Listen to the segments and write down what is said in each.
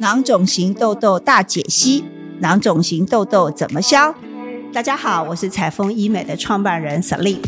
囊肿型痘痘大解析，囊肿型痘痘怎么消？大家好，我是彩丰医美的创办人 Celine。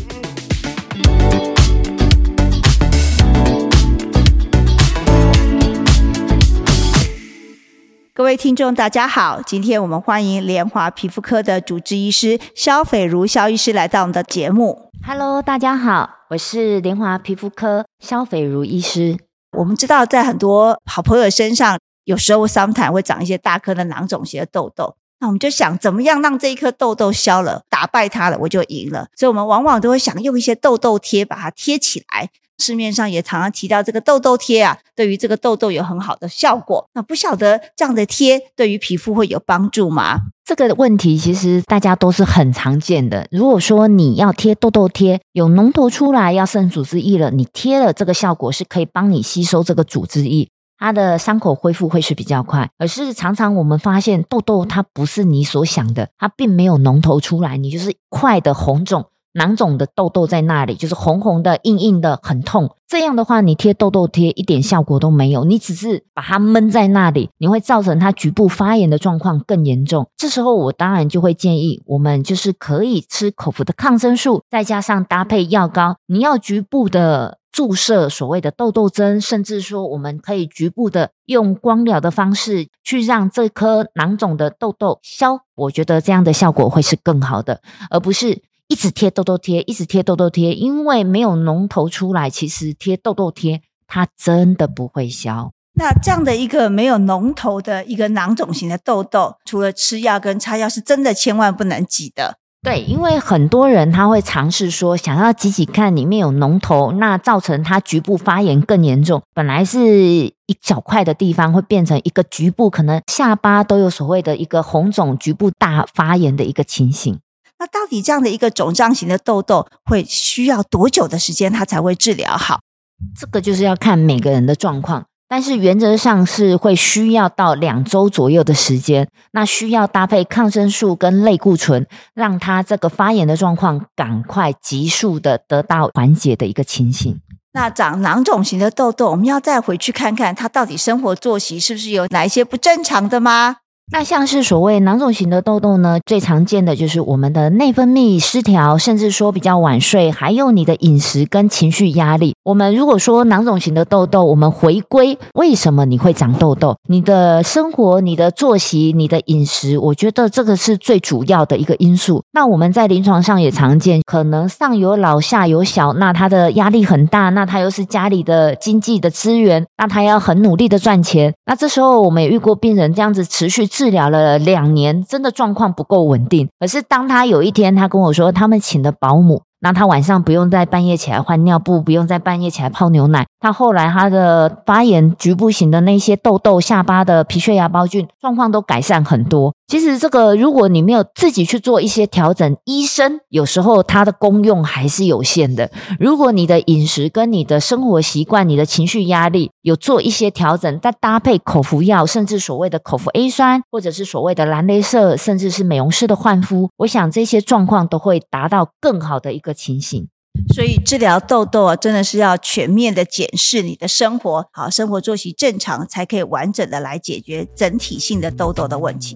各位听众，大家好，今天我们欢迎联华皮肤科的主治医师肖斐如肖医师来到我们的节目。Hello，大家好，我是联华皮肤科肖斐如医师。我们知道，在很多好朋友身上，有时候 sometimes 会长一些大颗的囊肿型的痘痘。那我们就想，怎么样让这一颗痘痘消了，打败它了，我就赢了。所以，我们往往都会想用一些痘痘贴把它贴起来。市面上也常常提到这个痘痘贴啊，对于这个痘痘有很好的效果。那不晓得这样的贴对于皮肤会有帮助吗？这个问题其实大家都是很常见的。如果说你要贴痘痘贴，有脓头出来要渗组织液了，你贴了这个效果是可以帮你吸收这个组织液，它的伤口恢复会是比较快。而是常常我们发现痘痘它不是你所想的，它并没有脓头出来，你就是快的红肿。囊肿的痘痘在那里，就是红红的、硬硬的，很痛。这样的话，你贴痘痘贴一点效果都没有，你只是把它闷在那里，你会造成它局部发炎的状况更严重。这时候，我当然就会建议我们就是可以吃口服的抗生素，再加上搭配药膏。你要局部的注射所谓的痘痘针，甚至说我们可以局部的用光疗的方式去让这颗囊肿的痘痘消。我觉得这样的效果会是更好的，而不是。一直贴痘痘贴，一直贴痘痘贴，因为没有脓头出来，其实贴痘痘贴它真的不会消。那这样的一个没有脓头的一个囊肿型的痘痘，除了吃药跟擦药，是真的千万不能挤的。对，因为很多人他会尝试说想要挤挤看里面有脓头，那造成它局部发炎更严重。本来是一小块的地方，会变成一个局部，可能下巴都有所谓的一个红肿、局部大发炎的一个情形。那到底这样的一个肿胀型的痘痘会需要多久的时间，它才会治疗好？这个就是要看每个人的状况，但是原则上是会需要到两周左右的时间。那需要搭配抗生素跟类固醇，让它这个发炎的状况赶快急速的得到缓解的一个情形。那长囊肿型的痘痘，我们要再回去看看它到底生活作息是不是有哪一些不正常的吗？那像是所谓囊肿型的痘痘呢，最常见的就是我们的内分泌失调，甚至说比较晚睡，还有你的饮食跟情绪压力。我们如果说囊肿型的痘痘，我们回归为什么你会长痘痘？你的生活、你的作息、你的饮食，我觉得这个是最主要的一个因素。那我们在临床上也常见，可能上有老下有小，那他的压力很大，那他又是家里的经济的资源，那他要很努力的赚钱。那这时候我们也遇过病人这样子持续。治疗了两年，真的状况不够稳定。可是当他有一天，他跟我说，他们请的保姆，那他晚上不用在半夜起来换尿布，不用在半夜起来泡牛奶。他后来他的发炎局部型的那些痘痘、下巴的皮屑芽孢菌状况都改善很多。其实这个，如果你没有自己去做一些调整，医生有时候他的功用还是有限的。如果你的饮食跟你的生活习惯、你的情绪压力有做一些调整，再搭配口服药，甚至所谓的口服 A 酸，或者是所谓的蓝镭射，甚至是美容师的焕肤，我想这些状况都会达到更好的一个情形。所以治疗痘痘啊，真的是要全面的检视你的生活，好生活作息正常，才可以完整的来解决整体性的痘痘的问题。